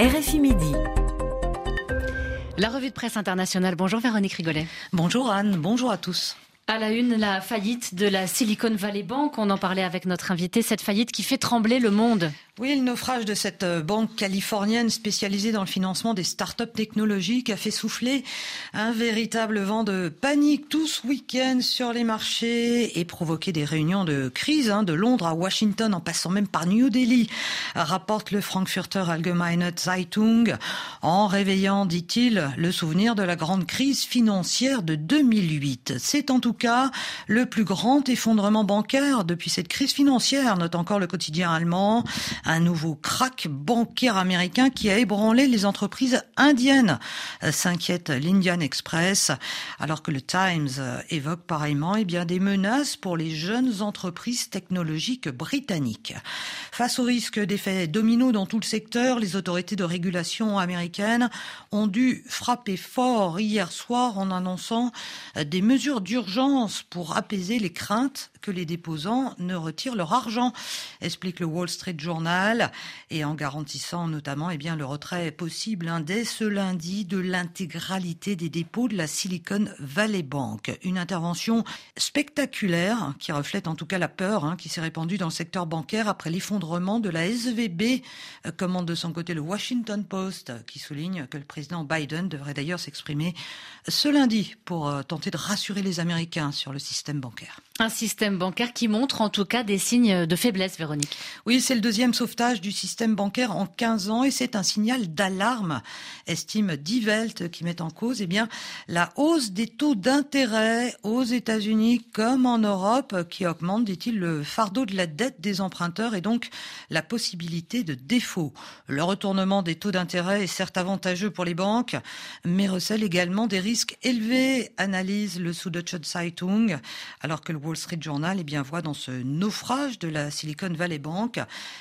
RFI Midi. La revue de presse internationale. Bonjour Véronique Rigolet. Bonjour Anne, bonjour à tous. À la une, la faillite de la Silicon Valley Bank. On en parlait avec notre invité. Cette faillite qui fait trembler le monde. Oui, le naufrage de cette euh, banque californienne spécialisée dans le financement des startups technologiques a fait souffler un véritable vent de panique tout ce week-end sur les marchés et provoqué des réunions de crise hein, de Londres à Washington en passant même par New Delhi, rapporte le Frankfurter Allgemeine Zeitung en réveillant, dit-il, le souvenir de la grande crise financière de 2008. C'est en tout cas le plus grand effondrement bancaire depuis cette crise financière, note encore le quotidien allemand un nouveau crack bancaire américain qui a ébranlé les entreprises indiennes, euh, s'inquiète l'Indian Express, alors que le Times euh, évoque pareillement eh bien, des menaces pour les jeunes entreprises technologiques britanniques. Face au risque d'effets dominos dans tout le secteur, les autorités de régulation américaines ont dû frapper fort hier soir en annonçant euh, des mesures d'urgence pour apaiser les craintes que les déposants ne retirent leur argent, explique le Wall Street Journal, et en garantissant notamment eh bien, le retrait possible hein, dès ce lundi de l'intégralité des dépôts de la Silicon Valley Bank. Une intervention spectaculaire qui reflète en tout cas la peur hein, qui s'est répandue dans le secteur bancaire après l'effondrement de la SVB, euh, commande de son côté le Washington Post, qui souligne que le président Biden devrait d'ailleurs s'exprimer ce lundi pour euh, tenter de rassurer les Américains sur le système bancaire. Un système bancaire qui montre en tout cas des signes de faiblesse, Véronique. Oui, c'est le deuxième sauvetage du système bancaire en 15 ans et c'est un signal d'alarme, estime Die Welt, qui met en cause eh bien, la hausse des taux d'intérêt aux États-Unis comme en Europe qui augmente, dit-il, le fardeau de la dette des emprunteurs et donc la possibilité de défaut. Le retournement des taux d'intérêt est certes avantageux pour les banques, mais recèle également des risques élevés, analyse le Süddeutsche Zeitung, alors que le Wall Street Journal eh bien, voit dans ce naufrage de la Silicon Valley Bank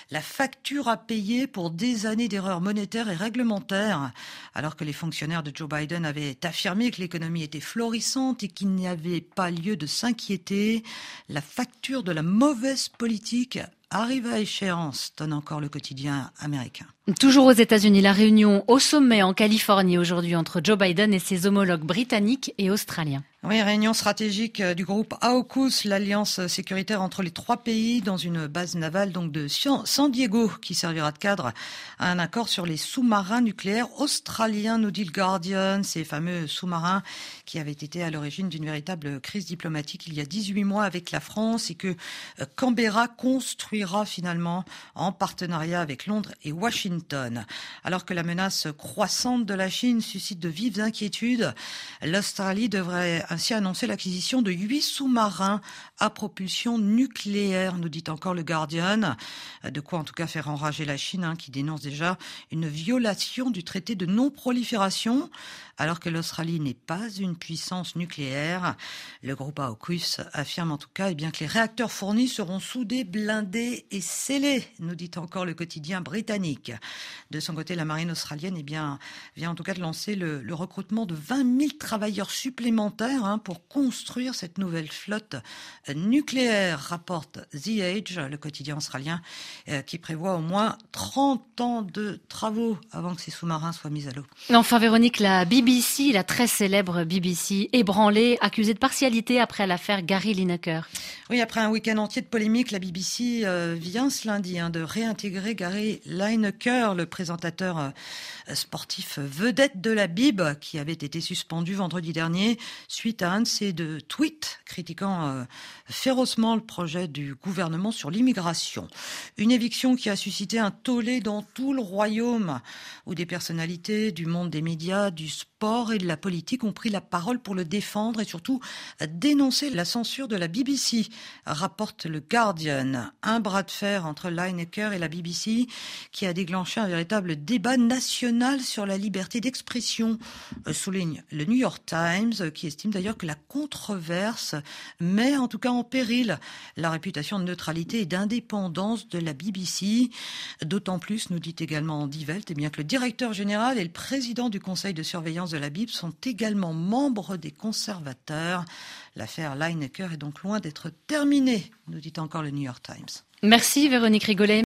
la facture à payer pour des années d'erreurs monétaires et réglementaires, alors que les fonctionnaires de Joe Biden avaient affirmé que l'économie était florissante et qu'il n'y avait pas lieu de s'inquiéter. La facture de la mauvaise politique arrive à échéance, donne encore le quotidien américain. Toujours aux États-Unis, la réunion au sommet en Californie aujourd'hui entre Joe Biden et ses homologues britanniques et australiens. Oui, réunion stratégique euh, du groupe AUKUS, l'alliance sécuritaire entre les trois pays, dans une base navale donc de San Diego, qui servira de cadre à un accord sur les sous-marins nucléaires australiens, nous dit le Guardian, ces fameux sous-marins qui avaient été à l'origine d'une véritable crise diplomatique il y a 18 mois avec la France et que euh, Canberra finalement en partenariat avec Londres et Washington. Alors que la menace croissante de la Chine suscite de vives inquiétudes, l'Australie devrait ainsi annoncé l'acquisition de huit sous-marins à propulsion nucléaire, nous dit encore le Guardian. De quoi en tout cas faire enrager la Chine, hein, qui dénonce déjà une violation du traité de non-prolifération, alors que l'Australie n'est pas une puissance nucléaire. Le groupe AUKUS affirme en tout cas eh bien, que les réacteurs fournis seront soudés, blindés et scellés, nous dit encore le quotidien britannique. De son côté, la marine australienne eh bien, vient en tout cas de lancer le, le recrutement de 20 000 travailleurs supplémentaires Hein, pour construire cette nouvelle flotte nucléaire, rapporte The Age, le quotidien australien, euh, qui prévoit au moins 30 ans de travaux avant que ces sous-marins soient mis à l'eau. Enfin, Véronique, la BBC, la très célèbre BBC, ébranlée, accusée de partialité après l'affaire Gary Lineker. Oui, après un week-end entier de polémique, la BBC euh, vient ce lundi hein, de réintégrer Gary Lineker, le présentateur euh, sportif vedette de la Bib, qui avait été suspendu vendredi dernier suite à un de deux tweets critiquant euh, férocement le projet du gouvernement sur l'immigration. Une éviction qui a suscité un tollé dans tout le royaume, où des personnalités du monde des médias, du sport et de la politique ont pris la parole pour le défendre et surtout dénoncer la censure de la BBC, rapporte le Guardian. Bras de fer entre Lineker et la BBC qui a déclenché un véritable débat national sur la liberté d'expression, euh, souligne le New York Times, qui estime d'ailleurs que la controverse met en tout cas en péril la réputation de neutralité et d'indépendance de la BBC. D'autant plus, nous dit également Die Welt, eh bien que le directeur général et le président du conseil de surveillance de la Bible sont également membres des conservateurs. L'affaire Lineker est donc loin d'être terminée, nous dit encore le New York Times. Merci Véronique Rigolet.